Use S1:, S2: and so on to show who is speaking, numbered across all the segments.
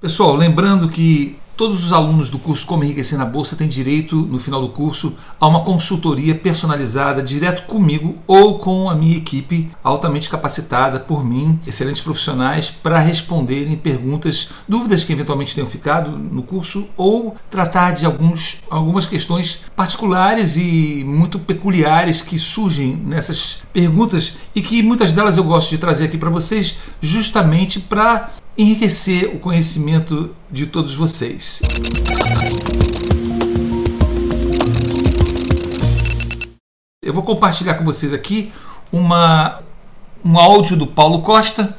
S1: Pessoal, lembrando que Todos os alunos do curso Como Enriquecer na Bolsa têm direito, no final do curso, a uma consultoria personalizada direto comigo ou com a minha equipe altamente capacitada por mim, excelentes profissionais, para responderem perguntas, dúvidas que eventualmente tenham ficado no curso ou tratar de alguns, algumas questões particulares e muito peculiares que surgem nessas perguntas e que muitas delas eu gosto de trazer aqui para vocês justamente para enriquecer o conhecimento de todos vocês. Eu vou compartilhar com vocês aqui uma, um áudio do Paulo Costa.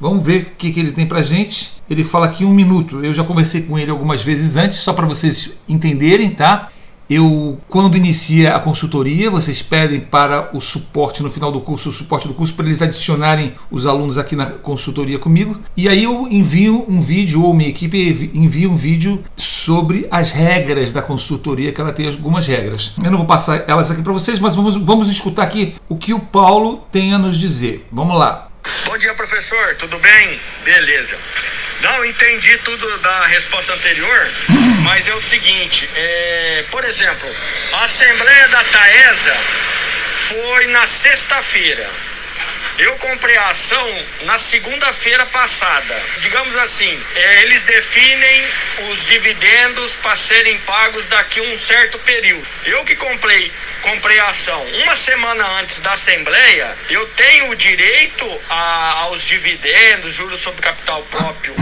S1: Vamos ver o que, que ele tem para gente. Ele fala aqui um minuto. Eu já conversei com ele algumas vezes antes, só para vocês entenderem, tá? Eu, quando inicia a consultoria, vocês pedem para o suporte no final do curso, o suporte do curso, para eles adicionarem os alunos aqui na consultoria comigo. E aí eu envio um vídeo, ou minha equipe envia um vídeo sobre as regras da consultoria, que ela tem algumas regras. Eu não vou passar elas aqui para vocês, mas vamos, vamos escutar aqui o que o Paulo tem a nos dizer. Vamos lá.
S2: Bom dia, professor. Tudo bem? Beleza. Não, entendi tudo da resposta anterior, mas é o seguinte, é, por exemplo, a Assembleia da Taesa foi na sexta-feira. Eu comprei a ação na segunda-feira passada. Digamos assim, é, eles definem os dividendos para serem pagos daqui a um certo período. Eu que comprei, comprei a ação uma semana antes da Assembleia, eu tenho o direito a, aos dividendos, juros sobre capital próprio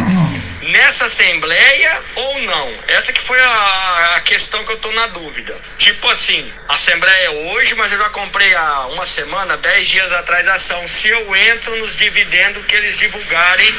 S2: nessa assembleia ou não? Essa que foi a, a questão que eu tô na dúvida. Tipo assim, a assembleia é hoje, mas eu já comprei há uma semana, dez dias atrás a ação. Se eu entro nos dividendos que eles divulgarem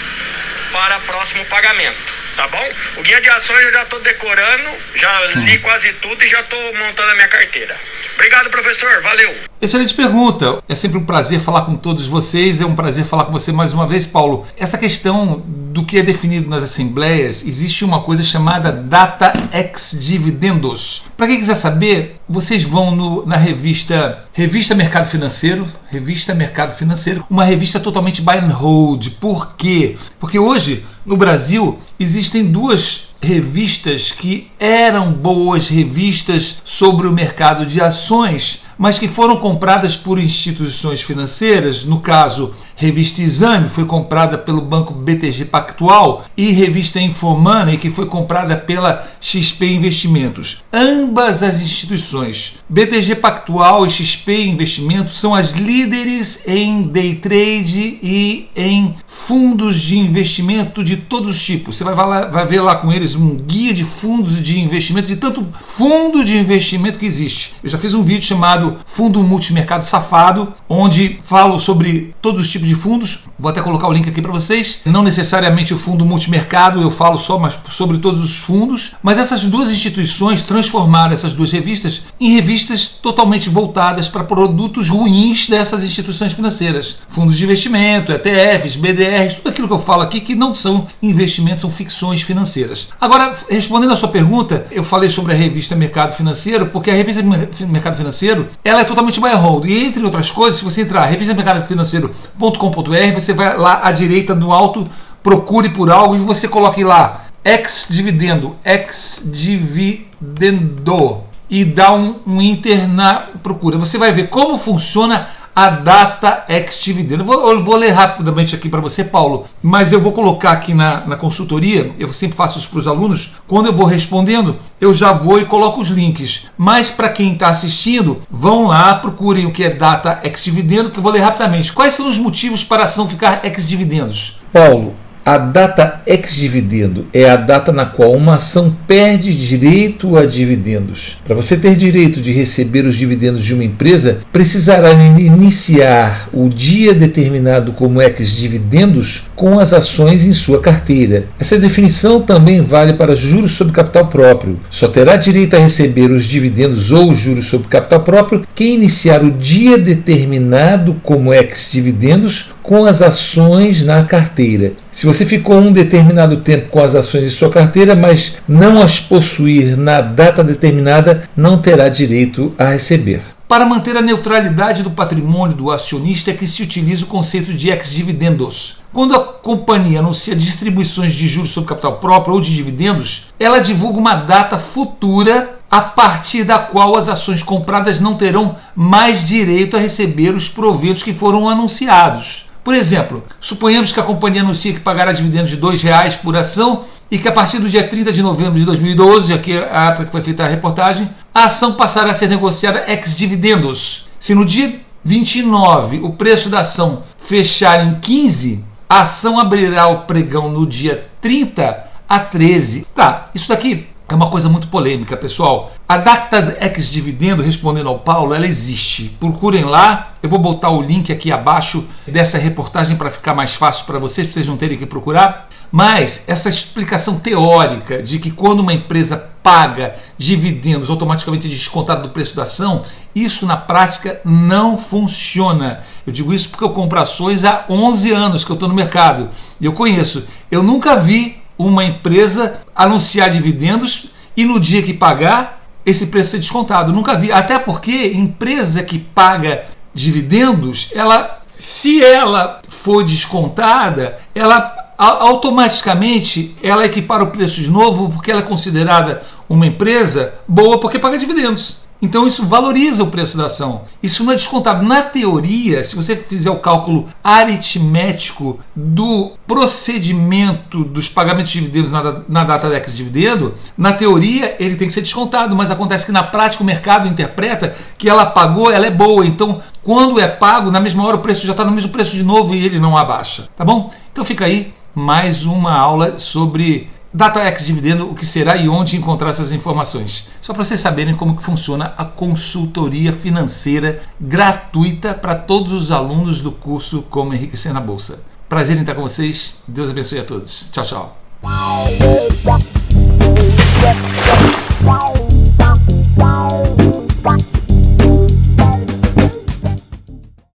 S2: para próximo pagamento tá bom? O guia de ações eu já estou decorando, já li quase tudo e já estou montando a minha carteira. Obrigado, professor. Valeu.
S1: Excelente pergunta. É sempre um prazer falar com todos vocês. É um prazer falar com você mais uma vez, Paulo. Essa questão do que é definido nas assembleias, existe uma coisa chamada data ex dividendos. Para quem quiser saber, vocês vão no, na revista Revista Mercado Financeiro, Revista Mercado Financeiro, uma revista totalmente buy and hold. Por quê? Porque hoje no Brasil existem duas revistas que eram boas revistas sobre o mercado de ações, mas que foram compradas por instituições financeiras, no caso, Revista Exame foi comprada pelo banco BTG Pactual e Revista Infomoney que foi comprada pela XP Investimentos. Ambas as instituições, BTG Pactual e XP Investimentos, são as líderes em day trade e em fundos de investimento de todos os tipos. Você vai, lá, vai ver lá com eles um guia de fundos de investimento, de tanto fundo de investimento que existe. Eu já fiz um vídeo chamado Fundo Multimercado Safado, onde falo sobre todos os tipos de fundos. Vou até colocar o link aqui para vocês. Não necessariamente o fundo multimercado, eu falo só mas sobre todos os fundos. Mas essas duas instituições transformaram essas duas revistas em revistas totalmente voltadas para produtos ruins dessas instituições financeiras. Fundos de investimento, ETFs, BDRs, tudo aquilo que eu falo aqui que não são investimentos, são ficções financeiras. Agora, respondendo a sua pergunta, eu falei sobre a revista Mercado Financeiro, porque a revista Mercado Financeiro ela é totalmente buy hold. E entre outras coisas, se você entrar revista Mercado Financeiro.com.br, você vai lá à direita no alto, procure por algo e você coloque lá ex dividendo, ex dividendo e dá um, um enter na procura. Você vai ver como funciona a data ex dividendo. Eu vou, vou ler rapidamente aqui para você, Paulo, mas eu vou colocar aqui na, na consultoria, eu sempre faço isso para os alunos, quando eu vou respondendo, eu já vou e coloco os links. Mas para quem está assistindo, vão lá, procurem o que é data ex dividendo, que eu vou ler rapidamente. Quais são os motivos para a ação ficar ex dividendos?
S3: Paulo, a data ex-dividendo é a data na qual uma ação perde direito a dividendos. Para você ter direito de receber os dividendos de uma empresa, precisará iniciar o dia determinado como ex-dividendos com as ações em sua carteira. Essa definição também vale para juros sobre capital próprio. Só terá direito a receber os dividendos ou juros sobre capital próprio quem iniciar o dia determinado como ex-dividendos com as ações na carteira. Se você ficou um determinado tempo com as ações em sua carteira, mas não as possuir na data determinada, não terá direito a receber.
S1: Para manter a neutralidade do patrimônio do acionista é que se utiliza o conceito de ex-dividendos. Quando a companhia anuncia distribuições de juros sobre capital próprio ou de dividendos, ela divulga uma data futura a partir da qual as ações compradas não terão mais direito a receber os proventos que foram anunciados. Por exemplo, suponhamos que a companhia anuncie que pagará dividendos de R$ reais por ação e que a partir do dia 30 de novembro de 2012, aqui é a época que foi feita a reportagem, a ação passará a ser negociada ex-dividendos. Se no dia 29 o preço da ação fechar em 15, a ação abrirá o pregão no dia 30 a 13. Tá, isso daqui é uma coisa muito polêmica, pessoal. A data ex dividendo, respondendo ao Paulo, ela existe. Procurem lá. Eu vou botar o link aqui abaixo dessa reportagem para ficar mais fácil para vocês, para vocês não terem que procurar. Mas essa explicação teórica de que quando uma empresa paga dividendos automaticamente descontado do preço da ação, isso na prática não funciona. Eu digo isso porque eu compro ações há 11 anos que eu estou no mercado e eu conheço. Eu nunca vi uma empresa anunciar dividendos e no dia que pagar esse preço ser descontado. Nunca vi. Até porque empresa que paga dividendos, ela se ela for descontada, ela automaticamente ela equipara o preço de novo porque ela é considerada uma empresa boa porque paga dividendos. Então isso valoriza o preço da ação. Isso não é descontado. Na teoria, se você fizer o cálculo aritmético do procedimento dos pagamentos de dividendos na, data de dividendo, na teoria ele tem que ser descontado, mas acontece que na prática o mercado interpreta que ela pagou, ela é boa. Então, quando é pago, na mesma hora o preço já está no mesmo preço de novo e ele não abaixa. Tá bom? Então fica aí mais uma aula sobre DataX Dividendo, o que será e onde encontrar essas informações. Só para vocês saberem como que funciona a consultoria financeira gratuita para todos os alunos do curso Como Enriquecer na Bolsa. Prazer em estar com vocês. Deus abençoe a todos. Tchau, tchau.